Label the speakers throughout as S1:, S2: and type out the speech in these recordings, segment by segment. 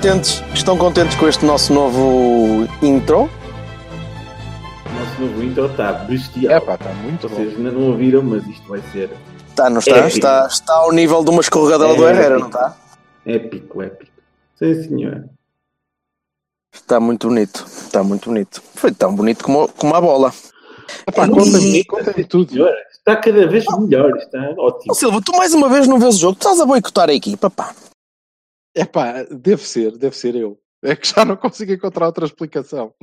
S1: contentes, estão contentes com este nosso novo intro?
S2: O nosso novo intro está bestial.
S3: É pá, está muito bom.
S2: Vocês ainda não ouviram, mas isto vai ser
S1: Está, não está?
S2: É.
S1: Está, está ao nível de uma escorregadela do
S2: É.
S1: Herrera, não está?
S2: épico, épico. Sim, senhor.
S1: Está muito bonito, está muito bonito. Foi tão bonito como, como a bola.
S3: Epá,
S2: Muito
S3: conta-me
S2: bonito,
S3: conta tudo.
S2: Senhor, está cada vez melhor, está ótimo.
S1: Ó Silva, tu mais uma vez não vês o jogo, tu estás a boicotar a equipa, pá.
S3: Epá, deve ser, deve ser eu. É que já não consigo encontrar outra explicação.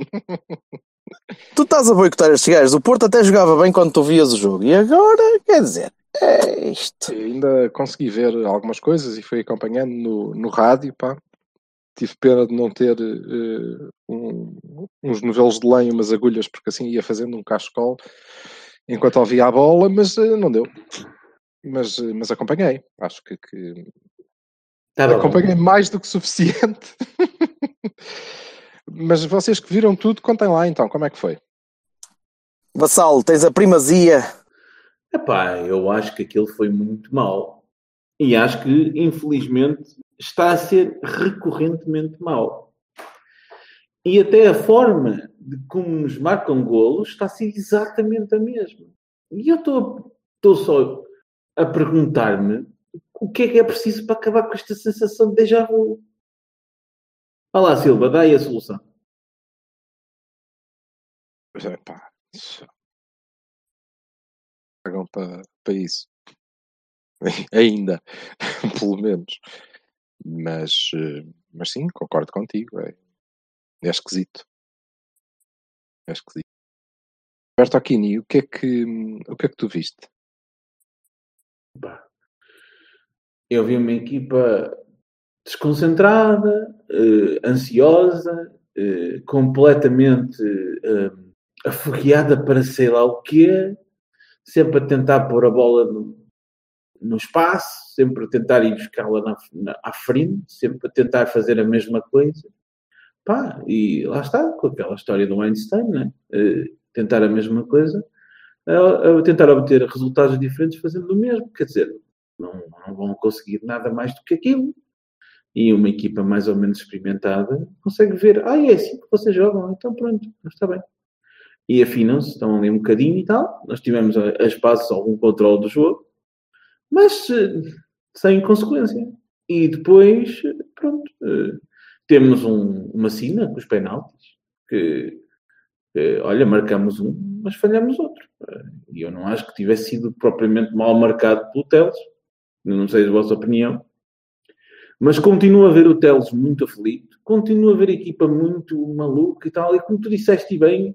S1: Tu estás a boicotar estes gajos. O Porto até jogava bem quando tu vias o jogo. E agora, quer dizer, é isto.
S3: Ainda consegui ver algumas coisas e fui acompanhando no, no rádio, pá. Tive pena de não ter eh, um- uns novelos de lenha, umas agulhas, porque assim ia fazendo um cachecol enquanto ouvia a bola, mas eh, não deu. Mas, eh, mas acompanhei. Acho que, que
S2: Bom.
S3: acompanhei mais do que suficiente. mas vocês que viram tudo, contem lá então, como é que foi?
S1: Vassal, tens a primazia.
S2: Epá, eu acho que aquilo foi muito mau. E acho que, infelizmente, está a ser recorrentemente mau. E até a forma de como nos marcam golos está a ser exatamente a mesma. E eu estou estou só a perguntar-me o que é que é preciso para acabar com esta sensação de déjà vu. Vá lá, Silva, dá aí a solução.
S3: Epá, isso- pagam para, para isso. Ainda, pelo menos. Mas, eh, mas sim, concordo contigo. É, é esquisito. É esquisito. Bertocchini, o que é que, o que é que tu viste?
S2: Pá. Eu vi uma equipa desconcentrada, eh, ansiosa, eh, completamente eh, afogueada para sei lá o quê, sempre a tentar pôr a bola no, no espaço, sempre a tentar ir buscá-la na, na- à frente, sempre a tentar fazer a mesma coisa. Pá, e lá está, com aquela história do Einstein, né? Tentar a mesma coisa, tentar obter resultados diferentes fazendo o mesmo. Quer dizer, não, não vão conseguir nada mais do que aquilo. E uma equipa mais ou menos experimentada consegue ver, ah, é assim que vocês jogam, então pronto, está bem. E afinam-se, estão ali um bocadinho e tal. Nós tivemos a, espaços algum controle do jogo, mas eh, sem consequência. E depois, pronto, eh, temos um- uma sina com os penaltis, que, que, olha, marcamos um, mas falhamos outro. Eh, E eu não acho que tivesse sido propriamente mal marcado pelo Teles. Não sei a vossa opinião. Mas continuo a ver o Teles muito aflito, continuo a ver a equipa muito maluca e tal. E como tu disseste bem,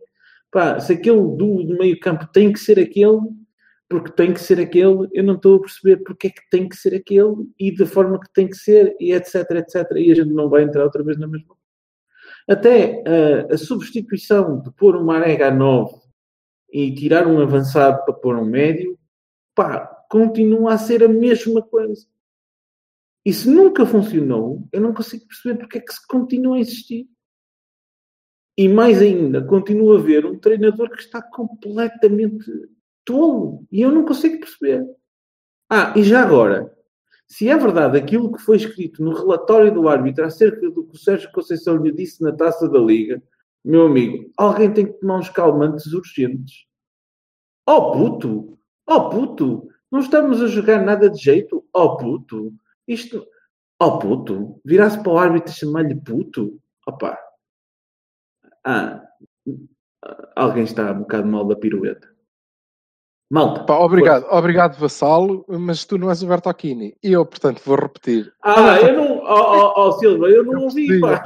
S2: pá, se aquele de meio campo tem que ser aquele, porque tem que ser aquele, eu não estou a perceber porque é que tem que ser aquele e da forma que tem que ser, e etc, etc. E a gente não vai entrar outra vez na mesma. Até ah, a substituição de pôr um Marega a 9 e tirar um avançado para pôr um médio, pá, continua a ser a mesma coisa. E se nunca funcionou, eu não consigo perceber porque é que se continua a existir. E mais ainda, continua a haver um treinador que está completamente tolo. E eu não consigo perceber. Ah, e já agora, se é verdade aquilo que foi escrito no relatório do árbitro acerca do que o Sérgio Conceição lhe disse na taça da Liga, meu amigo, alguém tem que tomar uns calmantes urgentes. Oh puto! Oh puto! Não estamos a jogar nada de jeito? Oh puto! Isto. Oh puto! Virar-se para o árbitro e chamar-lhe puto? Opa! Ah! Alguém está um bocado mal da pirueta. Malta!
S3: Pá, obrigado, obrigado, Vassalo, mas tu não és o Bertocchini. E eu, portanto, vou repetir.
S2: Ah, eu não. Oh, oh, oh, Silva, eu não ouvi,
S3: percebi,
S2: pá!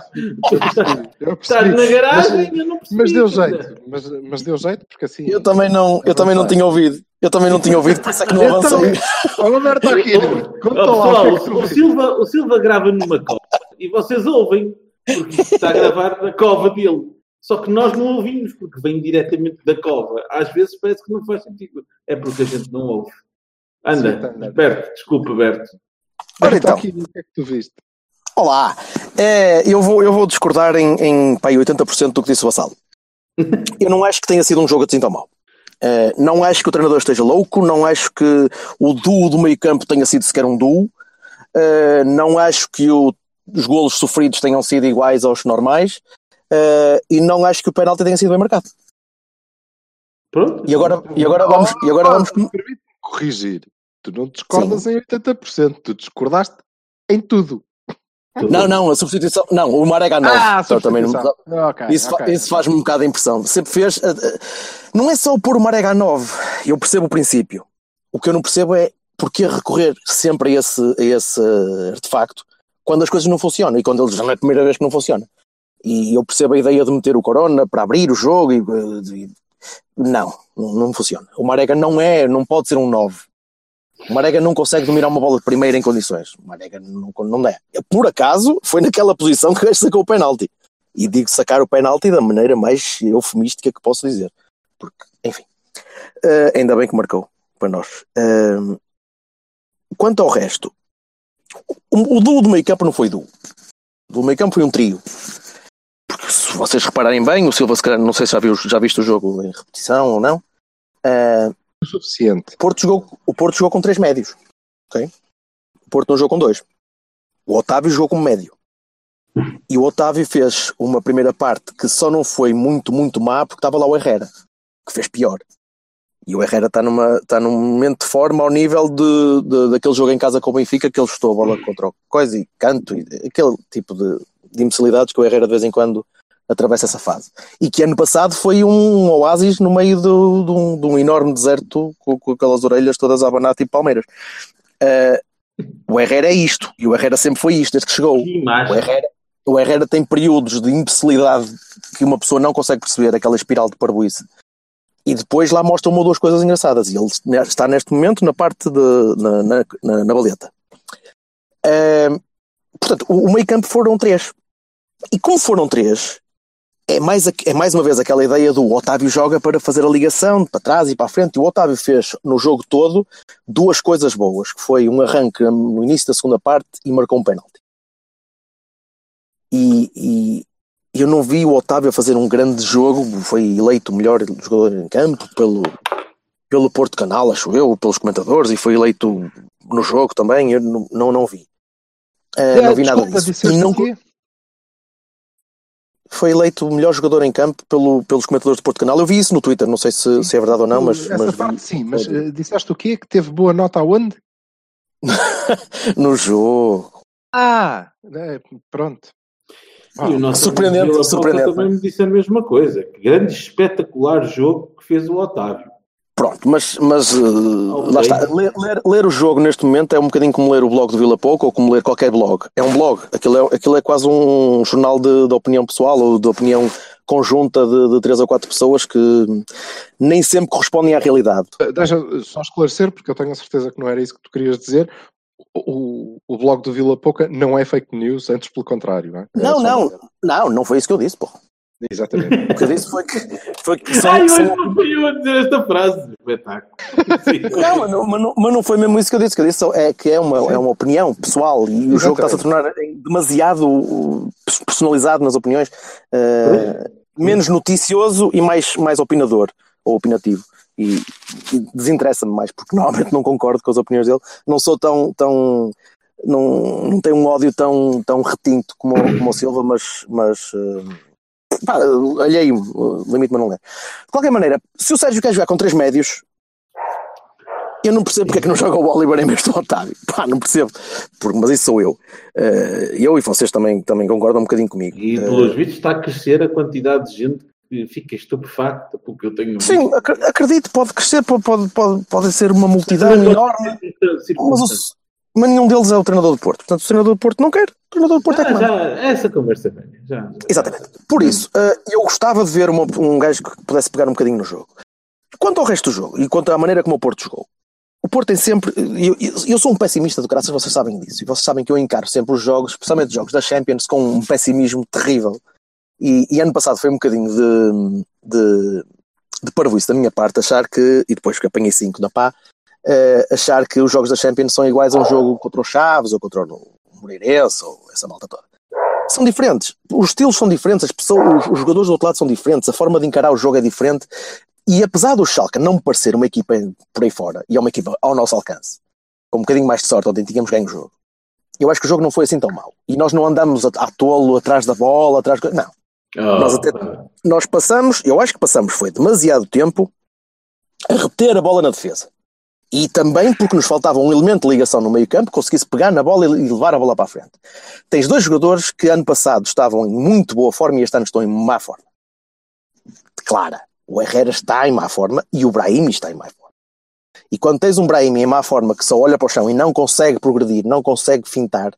S3: Eu percebi, eu
S2: Estás na garagem,
S3: Mas-
S2: eu não percebi.
S3: Mas deu jeito, mas, mas deu jeito porque assim.
S1: Eu também não, eu também não tinha ouvido. Eu também não tinha ouvido, por isso é que não avancei.
S3: Olha o Bertocchini, conta
S2: Oh,
S3: lá o que é
S2: pessoal,
S3: que
S2: o,
S3: viste.
S2: Silva, o Silva grava numa cova e vocês ouvem, porque está a gravar na cova dele. Só que nós não ouvimos, porque vem diretamente da cova. Às vezes parece que não faz sentido. É porque a gente não ouve. Anda,
S3: Sim, anda.
S2: Berto, desculpa, Berto.
S1: Ora então.
S3: Bertocchini, o que é que tu viste?
S1: Olá, É, eu, vou, eu vou discordar em, em pá, aí 80% do que disse o Vassal. eu não acho que tenha sido um jogo assim tão mau. Uh, não acho que o treinador esteja louco, não acho que o duo do meio campo tenha sido sequer um duo, uh, não acho que o, os golos sofridos tenham sido iguais aos normais uh, e não acho que o penalti tenha sido bem marcado.
S2: Pronto.
S1: E agora, e agora vamos. E agora vamos
S3: Permite-me corrigir. Tu não discordas em 80%, tu discordaste em tudo.
S1: Não, não, a substituição. Não, o Marega 9.
S3: Ah,
S1: Então, também não-
S3: substituição. Ok,
S1: Isso, fa-
S3: ok.
S1: isso faz-me um bocado de impressão. Sempre fez. eh, eh, Não é só pôr o Marega 9. Eu percebo o princípio. O que eu não percebo é porque recorrer sempre a esse, a esse artefacto quando as coisas não funcionam e quando eles já não é a primeira vez que não funciona. E eu percebo a ideia de meter o Corona para abrir o jogo e. e- não, não, funciona. O Marega não é, não pode ser um 9. O Marega não consegue dominar uma bola de primeira em condições. O Marega não, não dá. Por acaso, foi naquela posição que o gajo sacou o penalti. E digo sacar o penalti da maneira mais eufemística que posso dizer. Porque, enfim. Eh, ainda bem que marcou para nós. Eh, quanto ao resto, o, o duo do meio campo não foi duo. O meio campo foi um trio. Vocês repararem bem, o Silva, se calhar, não sei se já, viu, já viste o jogo em repetição ou não. eh,
S3: O suficiente.
S1: Porto jogou, o Porto jogou com três médios. ok? O Porto não jogou com dois. O Otávio jogou como médio. E o Otávio fez uma primeira parte que só não foi muito, muito má porque estava lá o Herrera, que fez pior. E o Herrera está numa, está num momento de forma ao nível de, de- daquele jogo em casa com o Benfica que ele chutou a bola contra o coisa e canto, e aquele tipo de, de imbecilidades que o Herrera de vez em quando atravessa essa fase. E que ano passado foi um oásis no meio do, de, um, de um enorme deserto com, com aquelas orelhas todas a abanar tipo Palmeiras. Eh, o Herrera é isto, e o Herrera sempre foi isto, desde que chegou.
S2: Que
S1: O. Herrera, o Herrera tem períodos de imbecilidade que uma pessoa não consegue perceber, aquela espiral de parboice. E depois lá mostra uma ou duas coisas engraçadas. E ele está neste momento na parte de. na, na, na, na baleta. Ahm, portanto, o, o meio campo foram três. E como foram três, é mais, é mais uma vez aquela ideia do Otávio joga para fazer a ligação para trás e para a frente. E o Otávio fez no jogo todo duas coisas boas, que foi um arranque no início da segunda parte e marcou um penalti. E, e eu não vi o Otávio fazer um grande jogo, foi eleito o melhor jogador em campo pelo, pelo Porto Canal, acho eu, pelos comentadores, e foi eleito no jogo também, eu não, não, não vi. Eh, não vi nada
S3: Desculpa,
S1: disso.
S3: disseste
S1: E não,
S3: quê?
S1: Foi eleito o melhor jogador em campo pelo, pelos comentadores do Porto Canal. Eu vi isso no Twitter, não sei se, se é verdade ou não, mas,
S3: Essa
S1: mas
S3: parte
S1: vi
S3: sim, mas eh, disseste o quê? Que teve boa nota aonde?
S1: no jogo.
S3: Ah, é, pronto.
S2: E o nosso
S1: Surpreendente, surpreendente.
S2: também me disse a mesma coisa. Que grande espetacular jogo que fez o Otávio.
S1: Pronto, mas, mas eh, lá está. Ler, ler- ler o jogo neste momento é um bocadinho como ler o blog do Vila Pouco ou como ler qualquer blog. É um blog. Aquilo é, aquilo é quase um jornal de, de opinião pessoal ou de opinião conjunta de, de três ou quatro pessoas que nem sempre correspondem à realidade.
S3: Eh, Deixa só esclarecer, porque eu tenho a certeza que não era isso que tu querias dizer. O, o blog do Vila Pouca não é fake news, antes pelo contrário. Não, é? É
S1: Não, não, não, não foi isso que eu disse, pô.
S3: Exatamente.
S1: O que eu disse foi que, foi que são-
S2: Ai,
S1: são-
S2: hoje não fui eu a dizer esta frase. Espetáculo.
S1: Não, mas não, mas, não, mas não foi mesmo isso que eu disse. O que eu disse é que é uma, é uma opinião pessoal e o jogo está-se a tornar demasiado uh, personalizado nas opiniões, uh, menos noticioso e mais, mais opinador ou opinativo. E, e desinteressa-me mais, porque normalmente não concordo com as opiniões dele. Não sou tão. tão não, não tenho um ódio tão, tão retinto como, o- como o Silva, mas. mas uh, pá, alheio-me, uh, limite-me não ler. De qualquer maneira, se o Sérgio quer jogar com três médios, eu não percebo porque é que não joga o Oliver em vez do Otávio. Pá, não percebo. Porque, mas isso sou eu. Eh, eu e vocês também, também concordam um bocadinho comigo.
S2: E
S1: Eh,
S2: pelos vistos está a crescer a quantidade de gente que fica estupefacta pelo que eu tenho
S1: sim, ac- acredito, pode crescer, pode, pode, pode, pode ser uma multidão enorme, mas, o- mas nenhum deles é o treinador do Porto. Portanto, o treinador do Porto não quer, o treinador do Porto é que
S2: Ah,
S1: manda.
S2: já, essa conversa velha. Já, já.
S1: Exatamente. Por isso, eh, eu gostava de ver uma- um gajo que pudesse pegar um bocadinho no jogo. Quanto ao resto do jogo e quanto à maneira como o Porto jogou, o Porto tem sempre. Eu, eu- eu sou um pessimista do graças, vocês sabem disso. E vocês sabem que eu encaro sempre os jogos, especialmente os jogos da Champions, com um pessimismo terrível. E, e ano passado foi um bocadinho de, de, de parvoíce da minha parte, achar que. E depois que apanhei 5 na pá, eh, achar que os jogos da Champions são iguais a um jogo contra o Chaves ou contra o Moreirense ou essa malta toda. são diferentes. Os estilos são diferentes, as pessoas, os, os jogadores do outro lado são diferentes, a forma de encarar o jogo é diferente. E apesar do Schalke não me parecer uma equipa por aí fora, e é uma equipa ao nosso alcance, com um bocadinho mais de sorte, ontem tínhamos ganho o jogo, eu acho que o jogo não foi assim tão mau. E nós não andamos a, a tolo atrás da bola, atrás. Não.
S2: Oh,
S1: Nós até-. Nós passamos, eu acho que passamos, foi demasiado tempo a reter a bola na defesa. E também porque nos faltava um elemento de ligação no meio campo que conseguisse pegar na bola e levar a bola para a frente. Tens dois jogadores que ano passado estavam em muito boa forma e este ano estão em má forma. Clara, o Herrera está em má forma e o Brahimi está em má forma. E quando tens um Brahimi em má forma que só olha para o chão e não consegue progredir, não consegue fintar,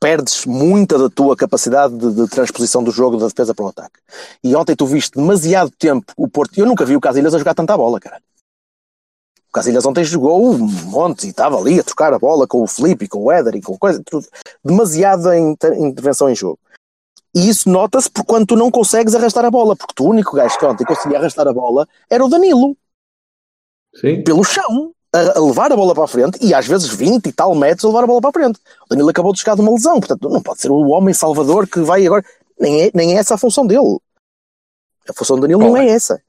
S1: perdes muita da tua capacidade de, de transposição do jogo da defesa para o ataque. E ontem tu viste demasiado tempo o Porto. Eu nunca vi o Casilhas a jogar tanta bola, cara. O Casilhas ontem jogou um monte e estava ali a trocar a bola com o Felipe e com o Éder e com coisa. Tudo. Demasiada inter- intervenção em jogo. E isso nota-se por quando tu não consegues arrastar a bola, porque tu, o único gajo que ontem conseguia arrastar a bola era o Danilo,
S2: Sim.
S1: pelo chão, a, a levar a bola para a frente e às vezes 20 e tal metros a levar a bola para a frente. O Danilo acabou de chegar de uma lesão, portanto não pode ser o homem salvador que vai agora. Nem é, nem é essa a função dele. A função do Danilo não é essa.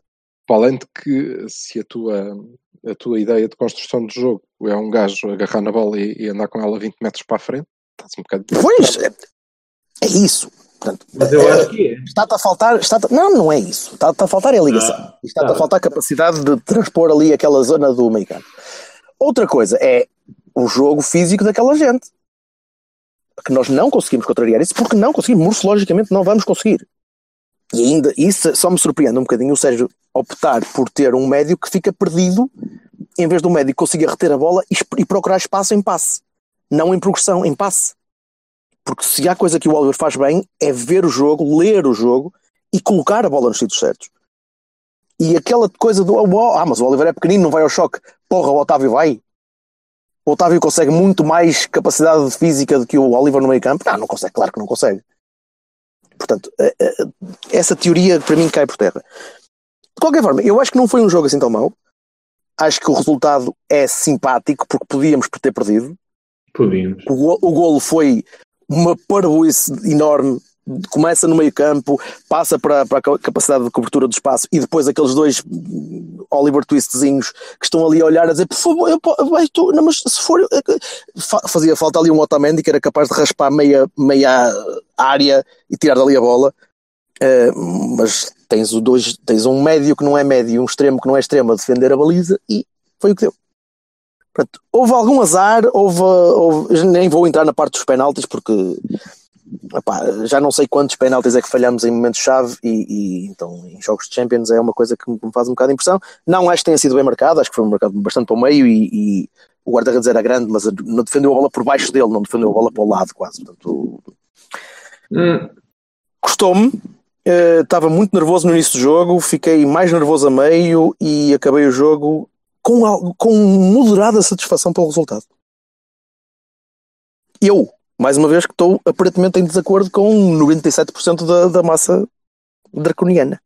S3: Para além de que se a tua, a tua ideia de construção de jogo é um gajo agarrar na bola e, e andar com ela 20 metros para a frente, estás um bocado.
S1: Pois, é, é isso. Portanto,
S2: Mas eu acho que é.
S1: está-te a faltar. Está não, não é isso. Está-te a faltar é a ligação.
S2: Ah,
S1: está-te
S2: tá.
S1: a faltar a capacidade de transpor ali aquela zona do meio campo. Outra coisa é o jogo físico daquela gente. Que nós não conseguimos contrariar isso porque não conseguimos, morfologicamente não vamos conseguir. E ainda, isso só me surpreende um bocadinho o Sérgio optar por ter um médio que fica perdido em vez do médio que consiga reter a bola e, e procurar espaço em passe. Não em progressão, em passe. Porque se há coisa que o Oliver faz bem é ver o jogo, ler o jogo e colocar a bola nos sítios certos. E aquela coisa do ah, mas o Oliver é pequenino, não vai ao choque. Porra, o Otávio vai. O Otávio consegue muito mais capacidade física do que o Oliver no meio campo. Ah, não consegue, claro que não consegue. Portanto, eh, eh, essa teoria para mim cai por terra. De qualquer forma, eu acho que não foi um jogo assim tão mau. Acho que o resultado é simpático porque podíamos ter perdido.
S2: Podíamos.
S1: O, go- o golo foi uma parvoíce enorme. Começa no meio campo, passa para, para a ca- capacidade de cobertura do espaço e depois aqueles dois Oliver Twistzinhos que estão ali a olhar a dizer por favor, eu, vai tu, não, mas se for fa- fazia falta ali um Otamendi que era capaz de raspar meia, meia área e tirar dali a bola. Eh, mas tens, o dois, tens um médio que não é médio um extremo que não é extremo a defender a baliza e foi o que deu. Portanto, houve algum azar, houve, houve- nem vou entrar na parte dos penaltis porque epá, já não sei quantos penaltis é que falhamos em momentos-chave e, e, então em jogos de Champions é uma coisa que me faz um bocado de impressão. Não acho que tenha sido bem marcado, acho que foi marcado bastante para o meio e, e o guarda-redes era grande, mas não defendeu a bola por baixo dele, não defendeu a bola para o lado quase. Portanto,
S2: Hum,
S1: Custou-me, eh, estava muito nervoso no início do jogo, fiquei mais nervoso a meio e acabei o jogo com, com moderada satisfação pelo resultado. Eu, mais uma vez, que estou aparentemente em desacordo com 97% da, da massa draconiana.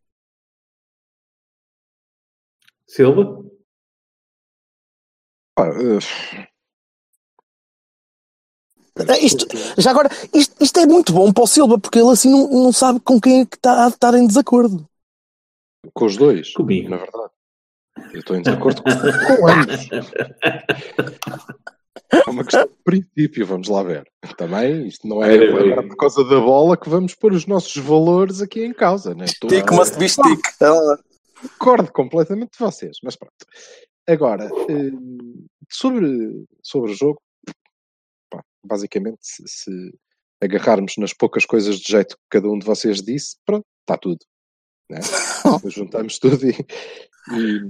S2: Silva?
S3: Eh,
S1: Eh, Isto, já agora, isto, isto é muito bom para o Silva, porque ele assim não, não sabe com quem é que está a estar em desacordo.
S3: com os dois,
S2: Comigo.
S3: na verdade. Eu estou em desacordo com, com ambos. É uma questão de princípio, vamos lá ver. Também, isto não é agora por causa da bola que vamos pôr os nossos valores aqui em causa. Né?
S1: Stick must be stick. Ah,
S3: Concordo completamente de vocês, mas pronto. Agora, hum, sobre, sobre o jogo, pá, basicamente, se, se agarrarmos nas poucas coisas de jeito que cada um de vocês disse, pronto, está tudo. Né? Juntamos tudo e, e,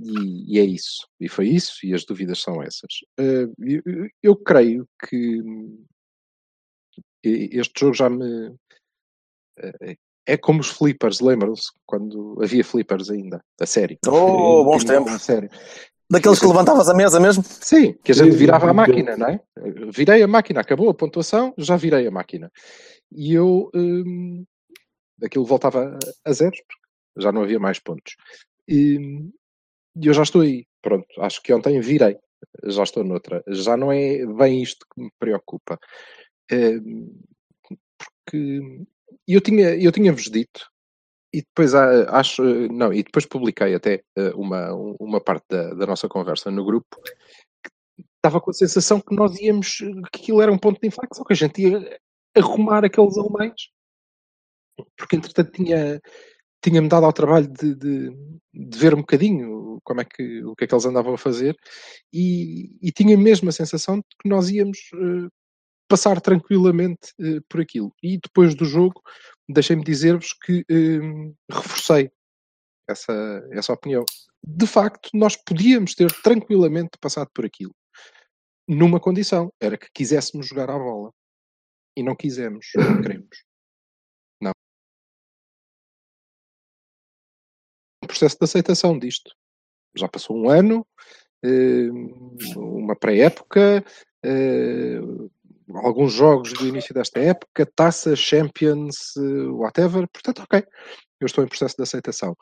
S3: e- e é isso. E foi isso, e as dúvidas são essas. Eh, eu, eu creio que este jogo já me. eh, É como os flippers, lembram-se? Quando havia flippers ainda, a sério.
S1: Oh, bons
S3: Tinham
S1: tempos.
S3: A sério.
S1: Daqueles que levantavas a mesa mesmo?
S3: Sim, que a gente virava a máquina, não é? Virei a máquina, acabou a pontuação, já virei a máquina. E eu, hum, aquilo voltava a- a zeros, porque já não havia mais pontos. E, e eu já estou aí, pronto, acho que ontem virei, já estou noutra. Já não é bem isto que me preocupa. Hum, que eu tinha, eu tinha-vos dito, e depois ah, acho, não, e depois publiquei até ah, uma, uma parte da, da nossa conversa no grupo, estava com a sensação que nós íamos, que aquilo era um ponto de inflexão, que a gente ia arrumar aqueles alemães, porque entretanto tinha, tinha-me dado ao trabalho de, de, de, ver um bocadinho como é que, o que é que eles andavam a fazer e, e tinha mesmo a sensação de que nós íamos uh, passar tranquilamente uh, por aquilo. E depois do jogo, deixem-me dizer-vos que uh, reforcei essa, essa opinião. De facto, nós podíamos ter tranquilamente passado por aquilo. Numa condição, era que quiséssemos jogar à bola. E não quisemos, não queremos. Processo de aceitação disto. Já passou um ano, uma pré-época, alguns jogos do início desta época, taça, Champions, eh, whatever. Portanto, ok, eu estou em processo de aceitação.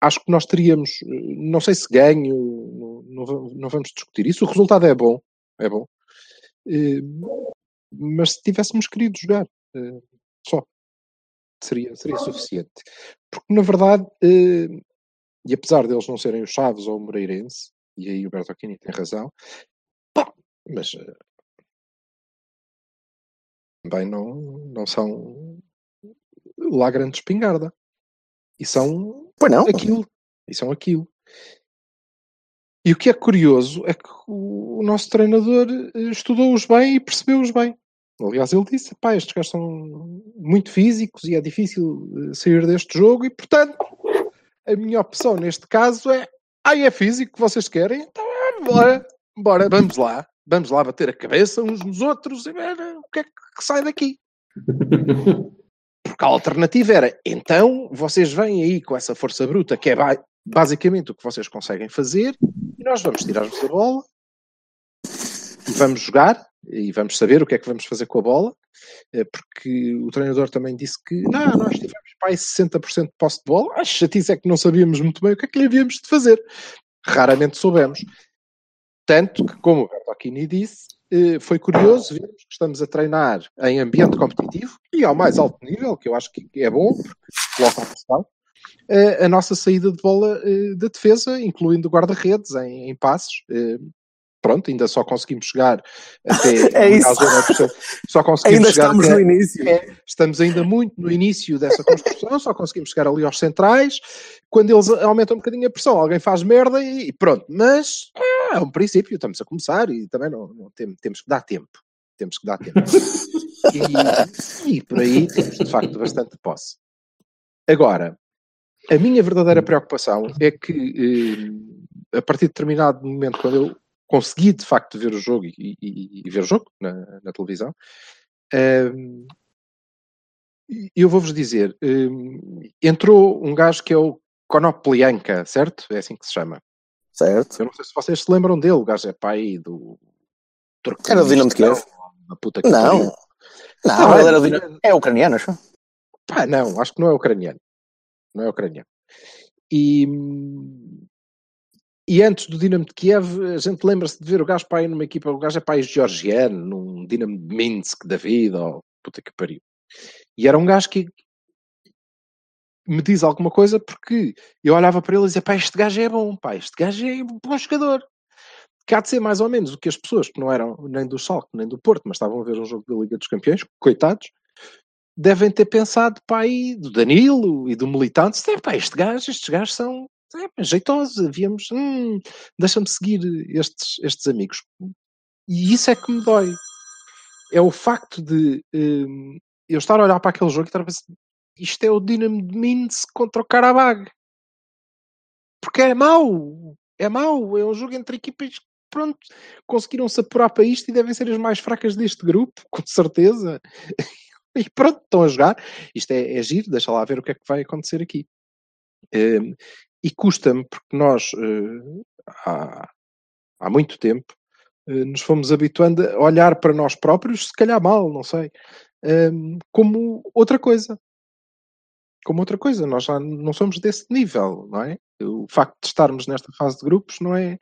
S3: Acho que nós teríamos, eh, não sei se ganho, não, vamos discutir isso. O resultado é bom, é bom. Eh, mas se tivéssemos querido jogar, só, seria, seria suficiente. Porque, na verdade, e apesar deles não serem os Chaves ou o Moreirense, e aí o Bertocchini tem razão, pá, mas também não, não são lá grande espingarda. E são
S1: pois não.
S3: aquilo. E são aquilo. E o que é curioso é que o nosso treinador eh, estudou-os bem e percebeu-os bem. Aliás, ele disse: pá, estes gajos são muito físicos e é difícil eh, sair deste jogo, e portanto, a minha opção neste caso é: ah, é físico que vocês querem? Então, bora, bora, vamos lá vamos lá bater a cabeça uns nos outros e ver o que é que sai daqui. Porque a alternativa era, então vocês vêm aí com essa força bruta, que é basicamente o que vocês conseguem fazer, e nós vamos tirar-vos a bola, vamos jogar, e vamos saber o que é que vamos fazer com a bola, eh, porque o treinador também disse que, não, nós tivemos aí 60% de posse de bola, a chatice é que não sabíamos muito bem o que é que lhe havíamos de fazer. Raramente soubemos. Tanto que, como o Bertocchini disse, eh, foi curioso vermos que estamos a treinar em ambiente competitivo e ao mais alto nível, que eu acho que é bom, porque coloca a pressão, eh, a nossa saída de bola eh, de defesa, incluindo guarda-redes em passes, pronto, ainda só conseguimos chegar até
S1: é isso.
S3: só conseguimos
S1: ainda
S3: chegar
S1: estamos
S3: até,
S1: no início.
S3: É, estamos ainda muito no início dessa construção, só conseguimos chegar ali aos centrais. Quando eles aumentam um bocadinho a pressão, alguém faz merda e, pronto. Mas é, é um princípio, estamos a começar e também não, não tem, temos que dar tempo. Temos que dar tempo. e, e por aí temos de facto bastante posse. Agora, a minha verdadeira preocupação é que eh, a partir de determinado momento, quando eu consegui de facto ver o jogo e, e, e ver o jogo na, na televisão. Um, eu vou-vos dizer, um, entrou um gajo que é o Konoplyanka, certo? É assim que se chama.
S1: Certo.
S3: Eu não sei se vocês se lembram dele, o gajo é pai do
S1: Era o Dinamo de Kiev. não. Não, não, ele era o Dinamo... é ucraniano, acho.
S3: Pá, não, acho que não é ucraniano. Não é ucraniano. E, e antes do Dinamo de Kiev, a gente lembra-se de ver o gajo aí numa equipa, o gajo é pai georgiano, num Dinamo de Minsk da vida, ou puta que pariu. E era um gajo que me diz alguma coisa porque eu olhava para ele e dizia, pá, este gajo é bom, pá, este gajo é um bom jogador. Que há de ser mais ou menos o que as pessoas que não eram nem do Salto nem do Porto, mas estavam a ver um jogo da Liga dos Campeões, coitados, devem ter pensado, pá, aí do Danilo e do Militante, pá, este gajo, estes gajos são, é, jeitosos, havíamos, hum, deixa-me seguir estes, estes amigos. E isso é que me dói. É o facto de hum, eu estar a olhar para aquele jogo e estar a pensar, isto é o Dinamo de Minsk contra o Karabag. Porque é mau. É mau. É um jogo entre equipas pronto, conseguiram-se apurar para isto e devem ser as mais fracas deste grupo, com certeza. e pronto, estão a jogar. Isto é, é giro, deixa lá ver o que é que vai acontecer aqui. Um, e custa-me, porque nós, uh, há, há muito tempo, uh, nos fomos habituando a olhar para nós próprios, se calhar mal, não sei, uh, como outra coisa. Como outra coisa, nós já não somos desse nível, não é? O facto de estarmos nesta fase de grupos, não é?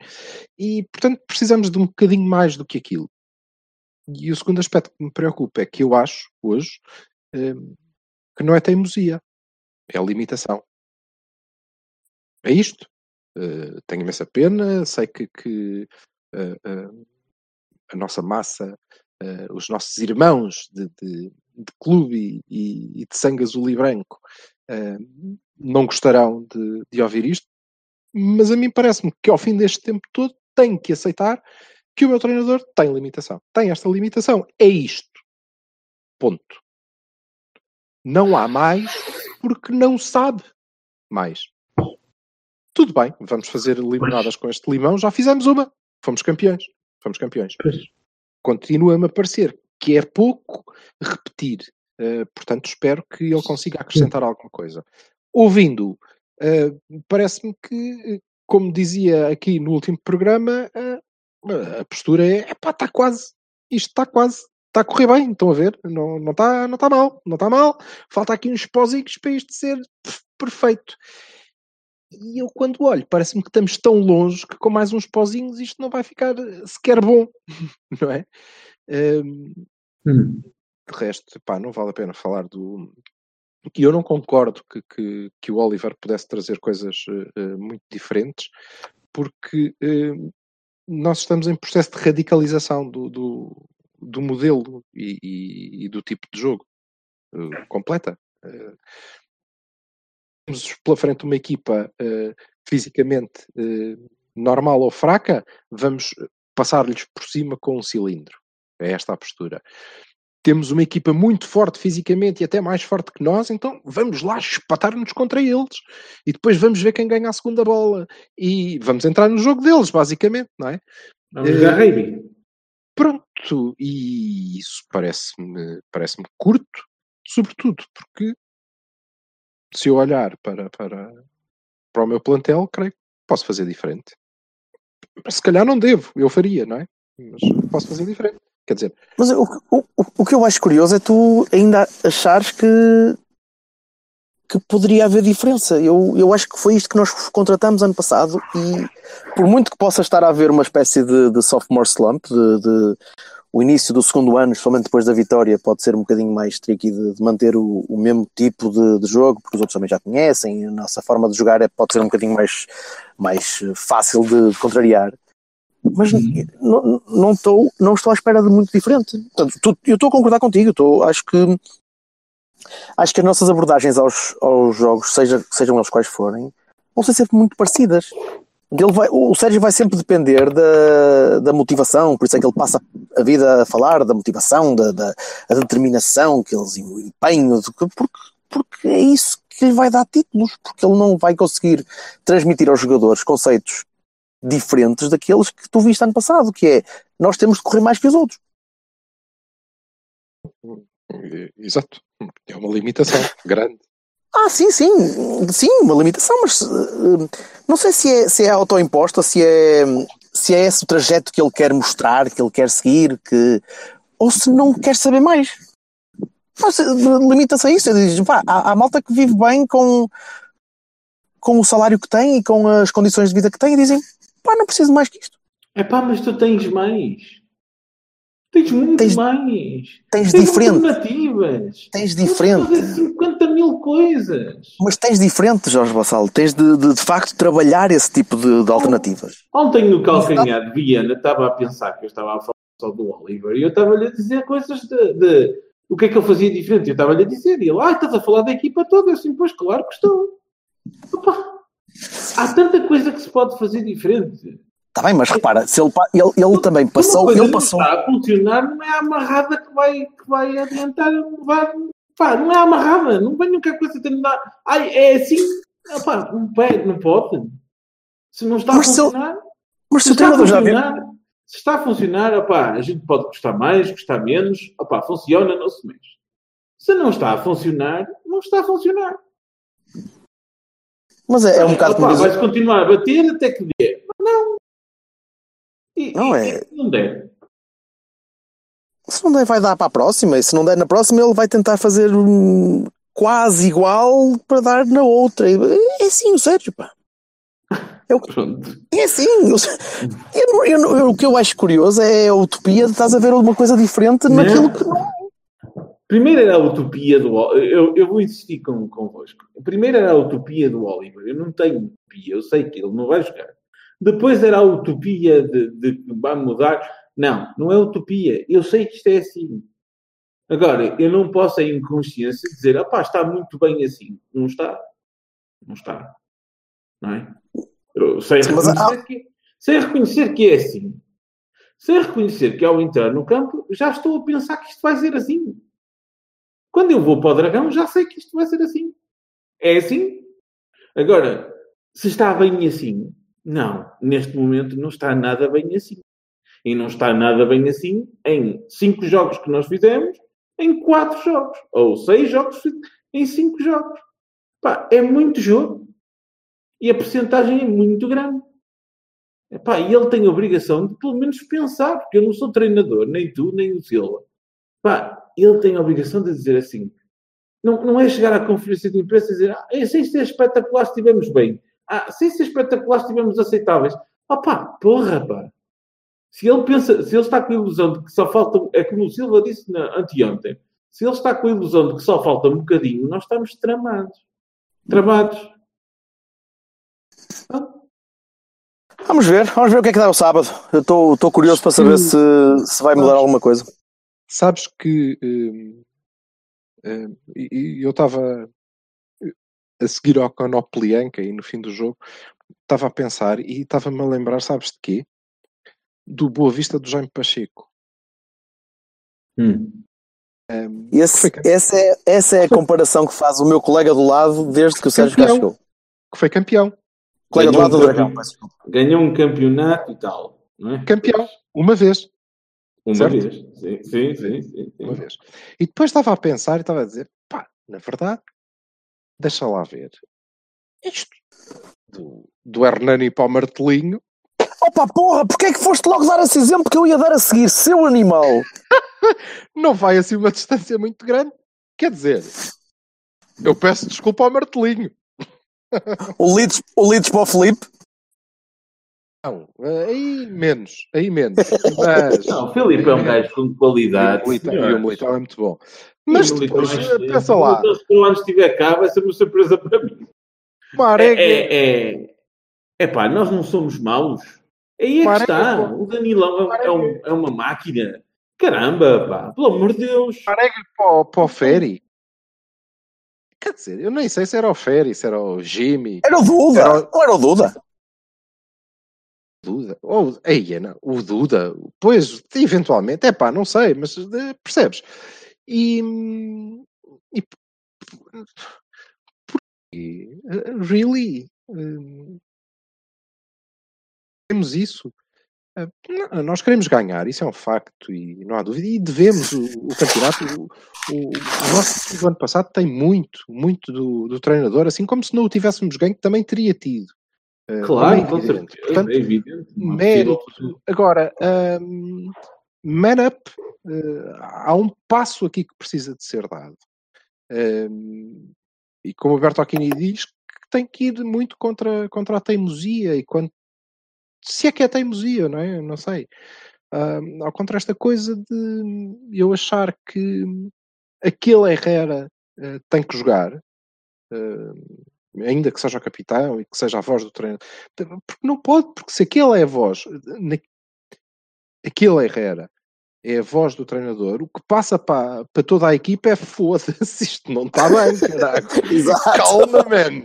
S3: E, portanto, precisamos de um bocadinho mais do que aquilo. E o segundo aspecto que me preocupa é que eu acho, hoje, eh, que não é teimosia, é limitação. É isto. Eh, tenho imensa pena, sei que, que eh, eh, a nossa massa, os nossos irmãos de, de- de clube e, e de sangue azul e branco não gostarão de, de ouvir isto, mas a mim parece-me que ao fim deste tempo todo tenho que aceitar que o meu treinador tem limitação. Tem esta limitação. É isto. Ponto. Não há mais porque não sabe mais. Tudo bem, vamos fazer limonadas com este limão. Já fizemos uma. Fomos campeões. Fomos campeões. Continua-me a parecer que é pouco repetir. Uh, portanto, espero que ele consiga acrescentar alguma coisa. Ouvindo, uh, parece-me que, como dizia aqui no último programa, uh, a postura é, pá, está quase, isto está quase, está a correr bem, estão a ver? Não, não está não está mal, não está mal. Falta aqui uns pozinhos para isto ser perfeito. E eu, quando olho, parece-me que estamos tão longe que com mais uns pozinhos isto não vai ficar sequer bom, não é? Um,
S2: Hum.
S3: de resto, pá, não vale a pena falar do. E eu não concordo que, que, que o Oliver pudesse trazer coisas uh, muito diferentes, porque uh, nós estamos em processo de radicalização do, do, do modelo e, e, e, do tipo de jogo uh, completa. Temos pela frente uma equipa fisicamente normal ou fraca, vamos passar-lhes por cima com um cilindro. É esta a postura temos uma equipa muito forte fisicamente e até mais forte que nós, então vamos lá espatar-nos contra eles e depois vamos ver quem ganha a segunda bola e vamos entrar no jogo deles, basicamente, não é?
S2: Vamos jogar uh, rugby.
S3: Pronto, e isso parece-me parece curto, sobretudo porque se eu olhar para, para, para o meu plantel, creio que posso fazer diferente. Se calhar não devo, eu faria, não é? Mas posso fazer diferente. Quer dizer.
S1: Mas o, o, o que eu acho curioso é tu ainda achares que, que poderia haver diferença. Eu, eu acho que foi isto que nós contratamos ano passado e por muito que possa estar a haver uma espécie de, de sophomore slump, de, de, o início do segundo ano, somente depois da vitória, pode ser um bocadinho mais tricky de, de manter o, o, mesmo tipo de, de, jogo, porque os outros também já conhecem, a nossa forma de jogar é, pode ser um bocadinho mais, mais fácil de, de contrariar mas não, não, estou, não estou à espera de muito diferente. Portanto, tu, eu estou a concordar contigo, estou, acho que acho que as nossas abordagens aos, aos jogos, seja, sejam eles quais forem, vão ser sempre muito parecidas. Ele vai, o Sérgio vai sempre depender da, da motivação, por isso é que ele passa a vida a falar da motivação, da, da determinação, que eles, o empenho, porque, porque é isso que lhe vai dar títulos, porque ele não vai conseguir transmitir aos jogadores conceitos diferentes daqueles que tu viste ano passado, que é nós temos de correr mais que os outros.
S3: Exato. É uma limitação grande.
S1: Ah, sim, sim, sim, uma limitação, mas uh, não sei se é, se é autoimposta, se é, se é esse o trajeto que ele quer mostrar, que ele quer seguir, que, ou se não quer saber mais. Limita-se a isso. Diz, pá, há, há malta que vive bem com, com o salário que tem e com as condições de vida que tem e dizem pá, não preciso mais que isto.
S2: É pá, mas tu tens mais. Tens muito
S1: Tens-
S2: mais.
S1: Tens
S2: Tens
S1: diferente.
S2: alternativas.
S1: Tens diferente.
S2: Fazer 50 mil coisas.
S1: Mas tens diferente, Jorge Bassalo. Tens de, de, de facto trabalhar esse tipo de, de alternativas.
S2: Ontem no calcanhar de Viana estava a pensar que eu estava a falar só do Oliver e eu estava-lhe a dizer coisas de, de- o que é que ele fazia diferente. Eu estava-lhe a dizer, e ele, ah, estás a falar da equipa toda. Eu assim, pois claro que estou. Opa, há tanta coisa que se pode fazer diferente.
S1: Está bem, mas repara, se ele, ele, ele também
S2: Uma
S1: passou,
S2: coisa
S1: ele passou.
S2: está a funcionar, não é a amarrada que vai, que vai adiantar. Vai, pá, não é amarrada. Não venham com a coisa de andar. Ai, é assim. Ah, pá, não, pode, não pode. Se não está
S1: Mas
S2: a
S1: se
S2: funcionar.
S1: Mas se
S2: Se
S1: o
S2: está a funcionar, se está a funcionar, opá, a gente pode gostar mais, gostar menos, opá, funciona, não se mexe. Se não está a funcionar, não está a funcionar.
S1: Mas é, é um bocado como
S2: Opá, vai-se continuar a bater até que der. Mas não. E,
S1: Não
S2: e-
S1: é.
S2: não der.
S1: Se não der, vai dar para a próxima. E se não der na próxima, ele vai tentar fazer um quase igual para dar na outra. É assim, o Sérgio, pá.
S2: Pronto.
S1: É assim. eu- eu eu eu- o que eu acho curioso é a utopia de estás a ver alguma coisa diferente naquilo
S2: Não.
S1: que não.
S2: Primeiro era a utopia do Oliver. Eu, eu vou insistir com, convosco. Primeiro era a utopia do Oliver. Eu não tenho utopia, eu sei que ele não vai jogar. Depois era a utopia de, de que vai mudar. Não, não é utopia. Eu sei que isto é assim. Agora, eu não posso, em consciência, dizer, opá, está muito bem assim. Não está. Não está. Não é? Eu
S1: mas
S2: reconhecer, que, sei reconhecer que é assim. Sem reconhecer que ao entrar no campo, já estou a pensar que isto vai ser assim. Quando eu vou para o Dragão, já sei que isto vai ser assim. É assim. Agora, se está bem assim, não. Neste momento não está nada bem assim. E não está nada bem assim em cinco jogos que nós fizemos, em quatro jogos. Ou seis jogos em cinco jogos. Pá, é muito jogo. E a percentagem é muito grande. Epá, e ele tem a obrigação de pelo menos pensar, porque eu não sou treinador, nem tu, nem o Silva. Epá, ele tem a obrigação de dizer assim. Não, não é chegar à conferência de imprensa e dizer ah, sem ser espetacular estivemos bem. Ah, sem ser espetacular estivemos aceitáveis. Opá, porra, pá. Se ele pensa, se ele está com a ilusão de que só falta, é como o Silva disse na, anteontem, se ele está com a ilusão de que só falta um bocadinho, nós estamos tramados. Tramados. Ah,
S1: Vamos ver, vamos ver o que é que dá o sábado. Eu estou curioso para saber se, se vai mudar alguma coisa.
S3: Sabes que hum, hum, eu estava a seguir ao Conoplianca e no fim do jogo estava a pensar e estava-me a lembrar, sabes de quê? Do Boa Vista do Jaime Pacheco.
S2: hum.
S3: Hum,
S1: Esse- essa, é, essa é a comparação que faz o meu colega do lado desde que o Sérgio
S3: Campeão.
S1: chegou.
S3: que foi campeão.
S1: O colega do
S2: Ganhou
S1: lado do
S2: um
S1: Dragão.
S2: campeão.
S1: peço desculpa.
S2: Ganhou um campeonato e tal. Não é?
S3: Campeão, uma vez.
S2: Uma
S3: Certo?
S2: vez. Sim, sim, sim. sim, sim.
S3: Uma vez. E depois estava a pensar e estava a dizer, pá, na verdade, deixa lá ver. Isto do, do Hernani para o Martelinho
S1: Opa, porra, porque é que foste logo dar esse exemplo que eu ia dar a seguir? Seu animal!
S3: não vai assim uma distância muito grande. Quer dizer, eu peço desculpa ao Martelinho.
S1: O Leeds, o Leeds para o Felipe.
S3: Não, aí menos, aí menos. Mas
S2: Não, o Filipe é um gajo com
S3: e
S2: qualidade.
S3: o Militão, e o. Militão é muito bom. Mas
S2: E
S3: depois,
S2: é-
S3: pensa lá,
S2: Se o ano estiver cá, vai ser uma surpresa para mim.
S3: Marega,
S2: É, é, é, é pá, nós não somos maus. Aí é que está. O Danilão é, é um- é uma máquina. Caramba, pá, pelo amor de Deus.
S3: Marega para, o- para o Ferry. Quer dizer, eu nem sei se era o Ferry, se era o Jimmy,
S1: Era o Duda.
S3: Era o-
S1: Não era o Duda.
S3: Duda. Ou, aí, não, o Duda, pois, eventualmente, é pá, não sei, mas eh, percebes? E, e eh, really, temos isso. Eh, não, Nós queremos ganhar, isso é um facto e não há dúvida. E devemos o, o campeonato. O, o- o nosso do ano passado tem muito, muito do, do treinador, assim como se não o tivéssemos ganho, também teria tido. Eh,
S2: Claro, com
S3: evidente.
S2: certeza.
S3: Portanto,
S2: é evidente.
S3: Mérito. Agora, hum, man up, eh, há um passo aqui que precisa de ser dado. Hum, e como o Bertolini diz, que tem que ir muito contra, contra a teimosia e quando, se é que é teimosia, não é? Não sei. Ao contra esta coisa de eu achar que aquele Herrera eh, tem que jogar, hum, ainda que seja o capitão e que seja a voz do treinador, porque não pode, porque se aquele é a voz, na- aquele Herrera é a voz do treinador, o que passa para, para toda a equipa é foda-se, isto não está bem, caralho.
S1: Exato.
S3: Calma, man.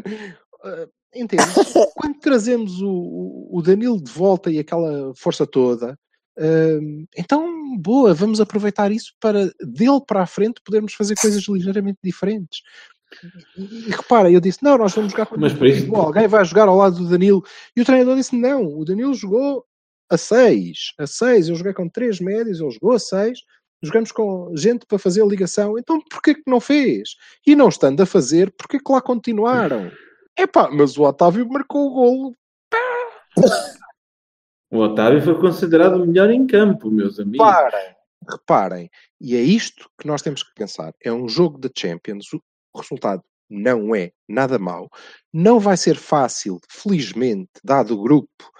S3: Uh, entende? Quando trazemos o, o- Danilo de volta e aquela força toda, hum, então, boa, vamos aproveitar isso para dele para a frente podermos fazer coisas ligeiramente diferentes. E, e repara, eu disse: não, nós vamos jogar com
S2: Mas isso-
S3: alguém vai jogar ao lado do Danilo. E o treinador disse: não, o Danilo jogou a 6. A 6, eu joguei com 3 médios, ele jogou a 6. Jogamos com gente para fazer a ligação. Então porquê que não fez? E não estando a fazer, porquê que lá continuaram? Epá, mas o Otávio marcou o golo.
S2: O Otávio foi considerado o melhor em campo, meus amigos.
S3: Reparem, reparem. E é isto que nós temos que pensar. É um jogo da Champions. O resultado não é nada mau. Não vai ser fácil, felizmente, dado o grupo,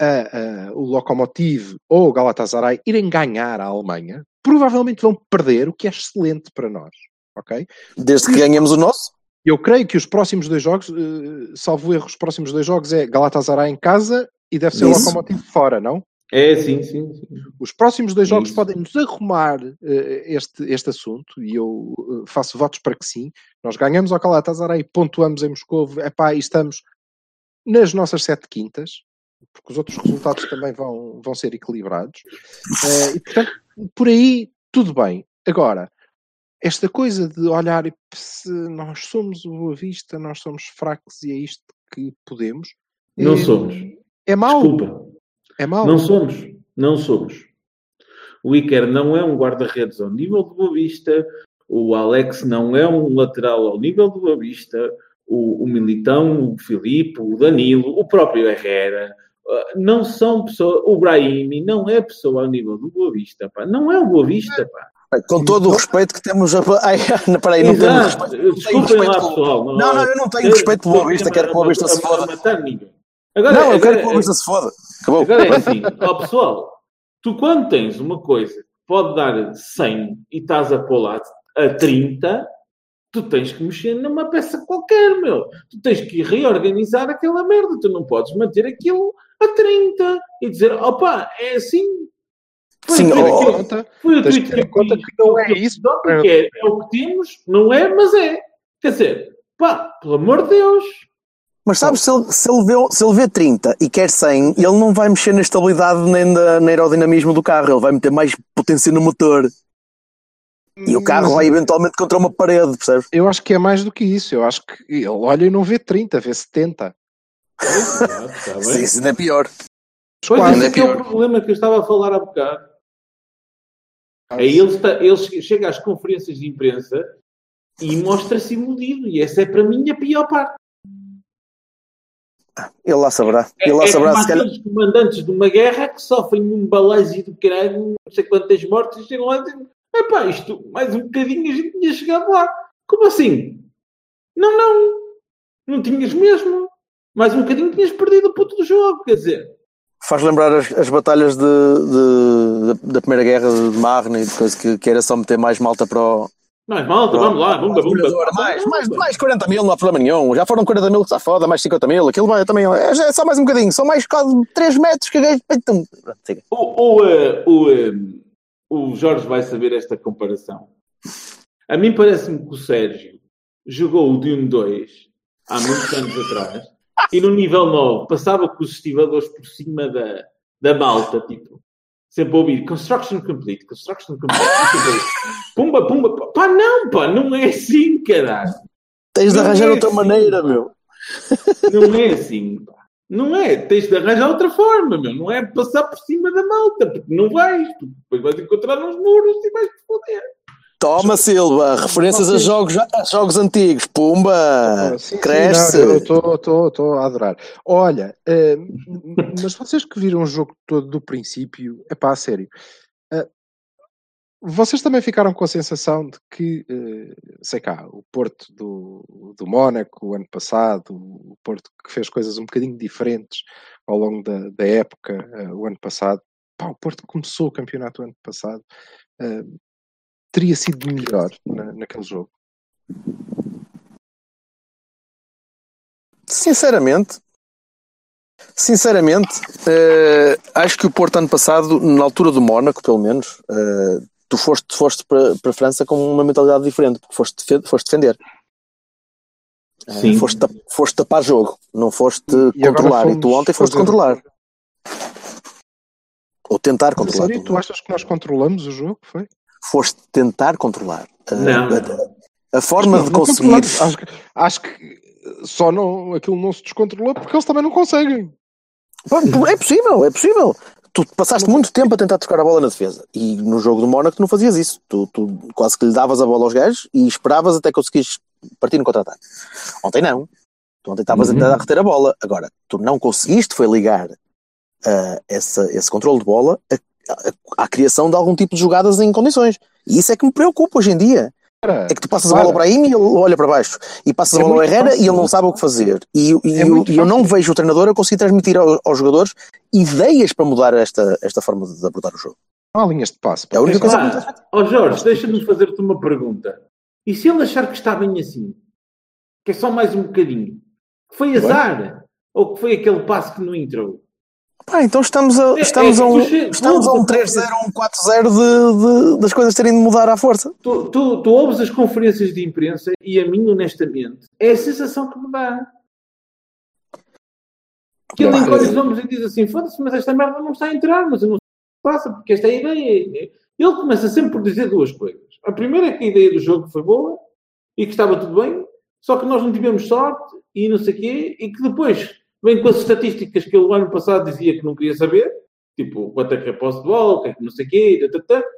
S3: a- a- o Lokomotiv ou o Galatasaray irem ganhar a Alemanha. provavelmente vão perder, o que é excelente para nós. Ok?
S1: Desde que ganhemos o nosso.
S3: Eu creio que os próximos dois jogos, eh, salvo erro, os próximos dois jogos é Galatasaray em casa e deve ser o
S1: Isso.
S3: Lokomotiv fora, não?
S2: É, sim, sim. sim.
S3: Os próximos dois jogos
S2: Isso.
S3: podem nos arrumar eh, este, este assunto e eu eh, faço votos para que sim. Nós ganhamos ao Galatasaray, pontuamos em Moscou, epá, e estamos nas nossas sete quintas, porque os outros resultados também vão, vão ser equilibrados. Eh, e portanto, por aí tudo bem. Agora, esta coisa de olhar e se nós somos o Boa Vista, nós somos fracos e é isto que podemos.
S2: Não
S3: eh,
S2: somos.
S3: É mau.
S2: Desculpa.
S3: É mau.
S2: Não somos. Não somos. O Iker não é um guarda-redes ao nível do Boa Vista. O Alex não é um lateral ao nível do Boa Vista. O, o Militão, o Filipe, o Danilo, o próprio Herrera. ah, Não são pessoas. O Brahimi não é pessoa ao nível do Boa Vista. Pá. Não é o Boa Vista. Pá.
S1: Com todo o respeito que temos. A... Ai, peraí, não temos respeito.
S2: Desculpem lá,
S1: respeito
S2: pessoal.
S1: Não, não, eu não tenho respeito pelo Boa Vista, quero que o Boa Vista se
S2: a- a- a
S1: foda.
S2: Agora,
S1: Não, eu
S2: agora-
S1: quero que o Boa Vista se foda. Acabou.
S2: Agora é assim, ó pessoal, tu quando tens uma coisa que pode dar 100 e estás a pôr lá a 30, tu tens que mexer numa peça qualquer, meu. Tu tens que reorganizar aquela merda. Tu não podes manter aquilo a 30 e dizer, opa, é assim. Foi
S1: Sim,
S3: Tens
S2: que
S3: conta-
S2: foi o tweet eu
S3: conta que não é isso.
S2: Não, porque é, é o que temos, não é, mas é. Quer dizer, pá, pelo amor de Deus.
S1: Mas sabes, se ele, se, ele vê, se ele vê 30 e quer 100, ele não vai mexer na estabilidade nem na, na aerodinamismo do carro, ele vai meter mais potência no motor. E o carro
S3: Mas
S1: vai eventualmente contra uma parede, percebes?
S3: Eu acho que é mais do que isso. Eu acho que ele olha e não vê 30, vê 70.
S2: Exato, está bem.
S1: Sim, isso ainda é pior.
S2: Pois esse
S1: é
S2: é, que é o problema que eu estava a falar há bocado. Aí ele, está, ele che- chega às conferências de imprensa e mostra-se iludido. E essa é para mim a pior parte.
S1: Ele lá saberá.
S2: É,
S1: Ele lá
S2: é
S1: saberá
S2: como
S1: se calhar.
S2: aqueles comandantes de uma guerra que sofrem um balaio do caralho, não sei quantas mortes, e chegam lá e dizem: epá, isto, mais um bocadinho a gente tinha chegado lá. Como assim? Não, não. Não tinhas mesmo. Mais um bocadinho tinhas perdido o puto do jogo. Quer dizer,
S1: Faz lembrar as, as batalhas de, de- da- da Primeira Guerra de Marne de coisa que, que era só meter mais malta para o.
S2: mais malta, vamos lá, bumba, bumba.
S1: Mais, mais, mais 40 mil, não há problema nenhum. Já foram 40 mil que está foda, mais 50 mil. Aquilo vai também. É, é só mais um bocadinho, só mais quase 3 metros que gajo. Então, pronto, siga.
S2: O, o, eh, o, eh, o Jorge vai saber esta comparação. A mim parece-me que o Sérgio jogou o Dune 2 há muitos anos atrás e no nível 9 passava com os estivadores por cima da, da malta, tipo, sempre a ouvir construction complete, construction complete. tipo, pumba, pumba, pá, pá, não, pá, não é assim, caralho.
S1: Tens de
S2: Não
S1: arranjar
S2: é
S1: outra
S2: assim.
S1: maneira, meu.
S2: Não é assim, pá. Não é, tens de arranjar outra forma, meu. Não é passar por cima da malta, porque não vais, porque depois vais encontrar uns muros e vais te foder.
S1: Toma, Silva, referências a jogos, a jogos antigos. Pumba!
S3: Sim, sim,
S1: Cresce!
S3: não, eu estou a adorar. Olha, eh, mas vocês que viram o jogo todo do princípio, é pá, a sério. eh, vocês também ficaram com a sensação de que, eh, sei cá, o Porto do, do Mónaco, o ano passado, o Porto que fez coisas um bocadinho diferentes ao longo da, da época, eh, o ano passado, pá, o Porto começou o campeonato o ano passado, teria sido melhor na- naquele jogo.
S1: Sinceramente, sinceramente, eh, acho que o Porto ano passado, na altura do Mónaco, pelo menos, eh, tu foste, foste para, para a França com uma mentalidade diferente, porque foste, foste defender. Eh,
S2: Sim.
S1: foste, foste tapar jogo, não foste
S3: E
S1: controlar. E tu ontem foste
S3: fazer-
S1: controlar. Ou tentar controlar.
S3: sério, tu achas que nós controlamos o jogo? Foi?
S1: Foste tentar controlar. Uh,
S2: Não.
S1: A, a forma
S3: Não,
S1: de conseguir.
S3: Acho, que- acho que só não, aquilo não se descontrolou porque eles também não conseguem.
S1: É possível, é possível. Tu passaste muito tempo a tentar tocar a bola na defesa e no jogo do Mónaco tu não fazias isso. Tu, tu quase que lhe davas a bola aos gajos e esperavas até conseguires partir no contra-ataque. Ontem não. Tu ontem estavas
S2: Uhum.
S1: a tentar reter a bola. Agora, tu não conseguiste foi ligar ah, essa, esse controle de bola a- à criação de algum tipo de jogadas em condições. E isso é que me preocupa hoje em dia.
S3: Para,
S1: É que tu passas a
S3: para.
S1: bola para aí e ele olha para baixo. E passas
S3: É
S1: a bola ao Herrera
S3: fácil.
S1: e ele não sabe o que fazer. E, e
S3: É
S1: eu, eu não vejo o treinador a conseguir transmitir ao- aos jogadores ideias para mudar esta, esta forma de abordar o jogo.
S3: Não há linhas de passe.
S1: É a única coisa que
S2: Ah, ó Jorge, deixa-me fazer-te uma pergunta. E se ele achar que está bem assim? Que é só mais um bocadinho? Que foi azar? Ou que foi aquele passo que não entrou?
S1: Pá, então estamos a,
S2: É,
S1: estamos
S2: é,
S1: a um, estamos a um
S2: tu-
S1: 3-0 ou um 4-0 de, de- das coisas terem de mudar à força.
S2: Tu, tu, tu ouves as conferências de imprensa e a mim, honestamente, é a sensação que me dá. Que ele encolhe os ombros e diz assim: foda-se, mas esta merda não está a entrar, mas eu não sei o que passa, porque esta é a ideia. Ele começa sempre por dizer duas coisas. A primeira é que a ideia do jogo foi boa e que estava tudo bem, só que nós não tivemos sorte e não sei o quê, e que depois vem com as estatísticas que ele o ano passado dizia que não queria saber, tipo quanto é que é posse de bola, o que é que não sei o quê, tá, tá, tá.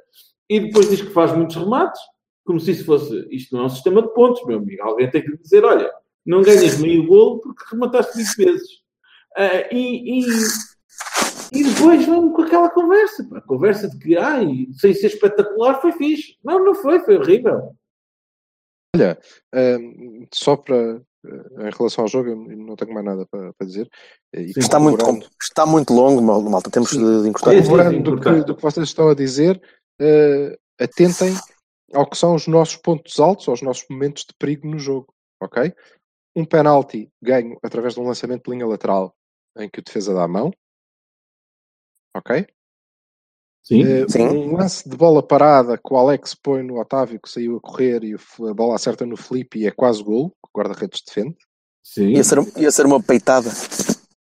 S2: e depois diz que faz muitos remates, como se isso fosse, isto não é um sistema de pontos, meu amigo. Alguém tem que lhe dizer, olha, não ganhas meio golo porque remataste 20 vezes. Ah, e, e, e depois vamos com aquela conversa, pá. conversa de que, ai, sem ser espetacular, foi fixe. Não, não foi, foi horrível.
S3: Ahm, só para. Em relação ao jogo, eu não tenho mais nada para, para dizer. E
S2: Sim.
S1: Está muito, está muito longo, mal- malta. Temos de, de encostar.
S2: Sim, sim.
S3: corroborando do, que, do que vocês estão a dizer, eh, atentem ao que são os nossos pontos altos, aos nossos momentos de perigo no jogo, ok? Um penalti ganho através de um lançamento de linha lateral em que o defesa dá a mão, ok?
S2: Sim.
S3: Eh,
S1: Sim.
S3: Um lance de bola parada que o Alex põe no Otávio que saiu a correr e a bola acerta no Felipe e é quase gol, que o guarda-redes defende,
S2: Sim.
S1: Ia ser, ia ser uma peitada.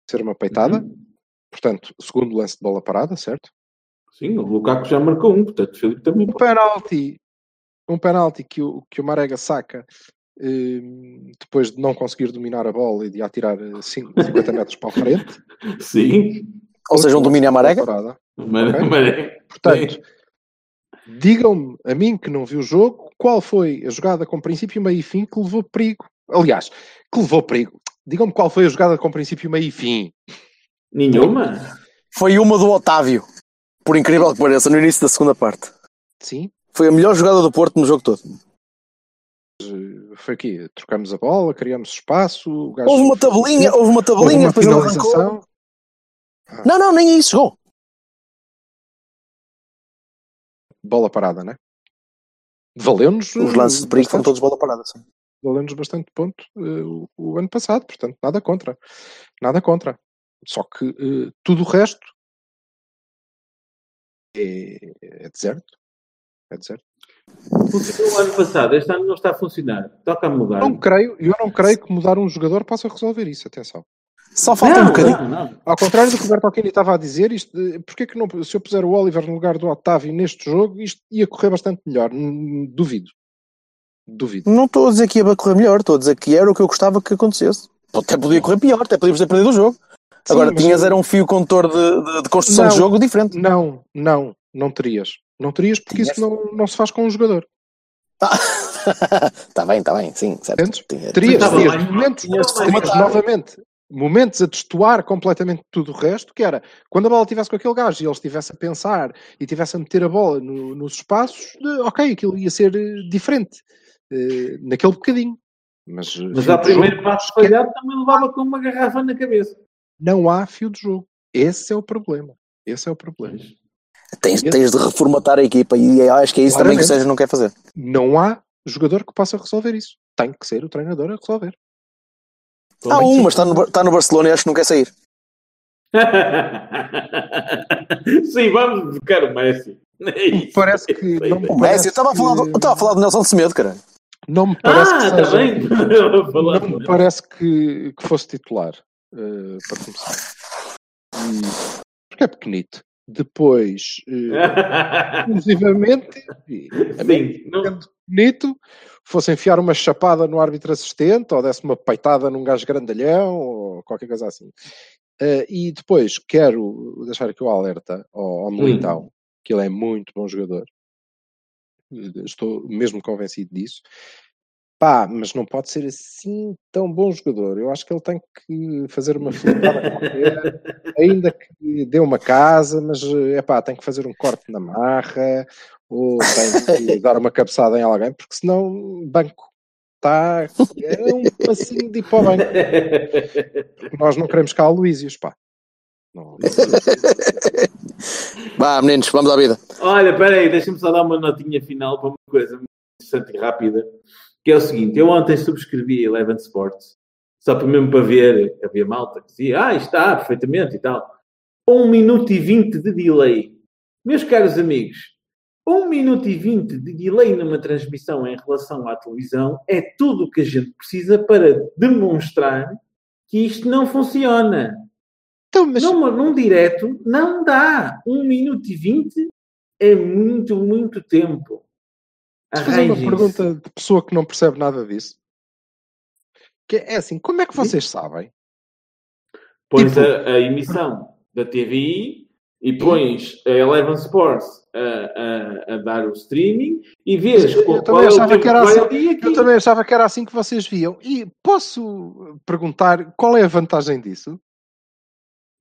S3: ser uma peitada.
S2: Uhum.
S3: Portanto, segundo lance de bola parada, certo?
S2: Sim, o Lukaku já marcou um, portanto, o Filipe também
S3: um penalti, um penalti que o, que o Marega saca eh, depois de não conseguir dominar a bola e de atirar eh, cin- 50 metros para a frente.
S2: Sim.
S1: Ou seja, um domínio à marega.
S3: Parada.
S2: Mas,
S3: Ok.
S2: mas-
S3: Portanto, digam-me a mim que não viu o jogo, qual foi a jogada com princípio, meio e fim que levou perigo? Aliás, que levou perigo. Digam-me qual foi a jogada com princípio, meio e fim.
S2: nenhuma.
S1: Foi uma do Otávio. Por incrível que pareça, no início da segunda parte.
S3: Sim.
S1: Foi a melhor jogada do Porto no jogo todo.
S3: Foi aqui. Trocamos a bola, criamos espaço.
S1: Houve uma tabelinha, houve uma
S3: houve
S1: tabelinha,
S3: uma
S1: depois ele arrancou.
S3: finalização.
S1: Não, não, nem isso chegou.
S3: Bola parada, né? Valeu-nos.
S1: Os lances de perigo foram
S3: bastante.
S1: todos bola parada. Sim.
S3: valeu-nos bastante ponto eh, o, o ano passado, portanto, nada contra. Nada contra. Só que eh, tudo o resto é, é deserto. É deserto.
S2: Funcionou o ano passado, este ano não está a funcionar. Toca a mudar.
S3: Não creio, eu não creio que mudar um jogador possa resolver isso, atenção.
S1: Só falta um
S2: não,
S1: bocadinho.
S2: não, não.
S3: Ao contrário do que o Bertolini estava a dizer, isto, porque que não, se eu puser o Oliver no lugar do Otávio neste jogo, isto ia correr bastante melhor. Duvido. Duvido.
S1: Não estou a dizer que ia correr melhor, estou a dizer que era o que eu gostava que acontecesse. Até podia correr pior, até podíamos ter perdido o jogo.
S3: Sim,
S1: Agora,
S3: mas-
S1: tinhas era um fio condutor de, de- de construção
S3: Não.
S1: de jogo diferente.
S3: Não, não, não terias. Não terias porque
S1: Tinhas.
S3: isso não, não se faz com um jogador.
S1: Está bem, está bem, sim, certo.
S3: Terias, terias momentos, terias
S1: rematar.
S3: novamente, momentos a destoar completamente tudo o resto, que era quando a bola estivesse com aquele gajo e ele estivesse a pensar e estivesse a meter a bola no- nos espaços, de- ok, aquilo ia ser eh, diferente eh, naquele bocadinho. Mas, eh,
S2: Mas
S3: de
S2: primeiro passo falhado também levava com uma garrafa na cabeça.
S3: não há fio de jogo. Esse é o problema. Esse é o problema.
S1: Tens, tens de reformatar a equipa e acho que é isso também que o
S3: Claramente.
S1: Sérgio não quer fazer.
S3: Não há jogador que possa resolver isso. Tem que ser o treinador a resolver.
S1: Há um, mas está no, está no Barcelona e acho que não quer sair.
S2: Sim, vamos buscar o Messi. É.
S3: Parece que não me
S1: O Messi, eu estava a falar, do, estava a falar do Nelson de Semedo, cara.
S3: Não me parece
S2: Ah,
S3: que
S2: está
S3: seja-
S2: falar.
S3: Não me parece que, que fosse titular, eh, para começar. E- porque é pequenito. Depois, eh, inclusivamente, a mim,
S2: não,
S3: bonito, fosse enfiar uma chapada no árbitro assistente, ou desse uma peitada num gajo grandalhão, ou qualquer coisa assim. Eh, e depois, quero deixar aqui o alerta ao, ao Militão, que ele é muito bom jogador. Estou mesmo convencido disso. Pá, mas não pode ser assim tão bom jogador. Eu acho que ele tem que fazer uma flipada qualquer, ainda que dê uma casa, mas é pá, tem que fazer um corte na marra ou tem que dar uma cabeçada em alguém, porque senão banco está é um passinho de ir para o banco. Porque nós não queremos cá o Luísios, pá. Não,
S1: Vá, meninos, vamos à vida.
S2: Olha, espera aí, deixa-me só dar uma notinha final para uma coisa muito interessante e rápida, que é o seguinte, eu ontem subscrevi a Eleven Sports, só para mesmo para ver, havia malta que dizia, ah, está perfeitamente e tal. 1 minuto e 20 de delay. Meus caros amigos, 1 minuto e 20 de delay numa transmissão em relação à televisão é tudo o que a gente precisa para demonstrar que isto não funciona.
S3: Então, mas
S2: Num, num direto, não dá. 1 minuto e 20 é muito, muito tempo.
S3: Deixa eu fazer uma pergunta de pessoa que não percebe nada disso. Que é assim, como é que vocês sabem?
S2: Pões
S3: Tipo-
S2: a, a emissão da TVI e pões a Eleven Sports a, a- a dar o streaming e vês
S3: Eu
S2: qual,
S3: também
S2: qual é o
S3: achava
S2: tempo
S3: que era
S2: vai
S3: assim. Eu também achava que era assim que vocês viam. E posso perguntar qual é a vantagem disso?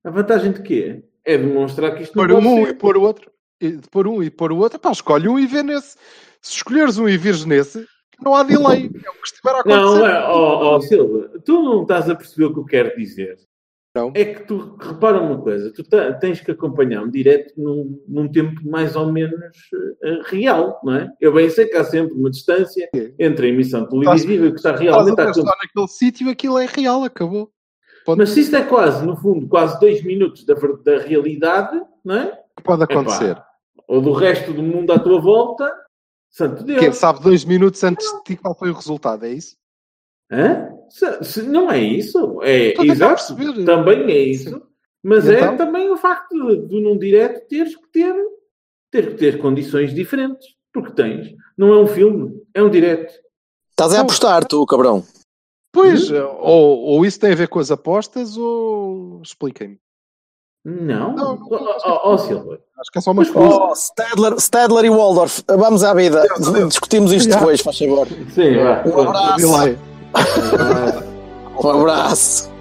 S2: A vantagem de quê? É demonstrar que isto não pode
S3: um
S2: ser.
S3: e pôr o outro. E de pôr um e pôr o outro. Pá, escolhe um e vê nesse. Se escolheres um e vires nesse, não há delay. É o que estiver a acontecer.
S2: Não, é, ó, ó, Silva, tu não estás a perceber o que eu quero dizer.
S3: Não.
S2: É que tu, repara uma coisa, tu tens que acompanhar um direto num, num tempo mais ou menos eh, real, não é? Eu bem sei que há sempre uma distância entre a emissão televisiva e o que está realmente
S3: a
S2: acontecer.
S3: naquele sítio, aquilo é real, acabou. Ponto.
S2: Mas se isto é quase, no fundo, quase dois minutos da, da realidade, não é?
S3: Que pode
S2: Epá,
S3: acontecer?
S2: ou do resto do mundo à tua volta, santo Deus.
S3: Quem sabe dois minutos antes de ti qual foi o resultado, é isso?
S2: Hã? Se- se- não é isso. É, exato. Também é isso. Mas
S3: E
S2: é
S3: então?
S2: também o facto de, de num direto teres que ter, ter que ter condições diferentes. Porque tens. Não é um filme, é um direto.
S1: Estás a apostar, tu, cabrão.
S3: Pois, ou, ou isso tem a ver com as apostas, ou expliquem-me.
S2: Não.
S3: Não, não
S2: Ó ó, ó, Silva.
S3: Acho que é só uma coisa.
S1: Oh, Stadler, Stadler e Waldorf, vamos à vida. Discutimos isto depois, faz favor.
S2: Sim, vá.
S1: Um abraço. Um abraço.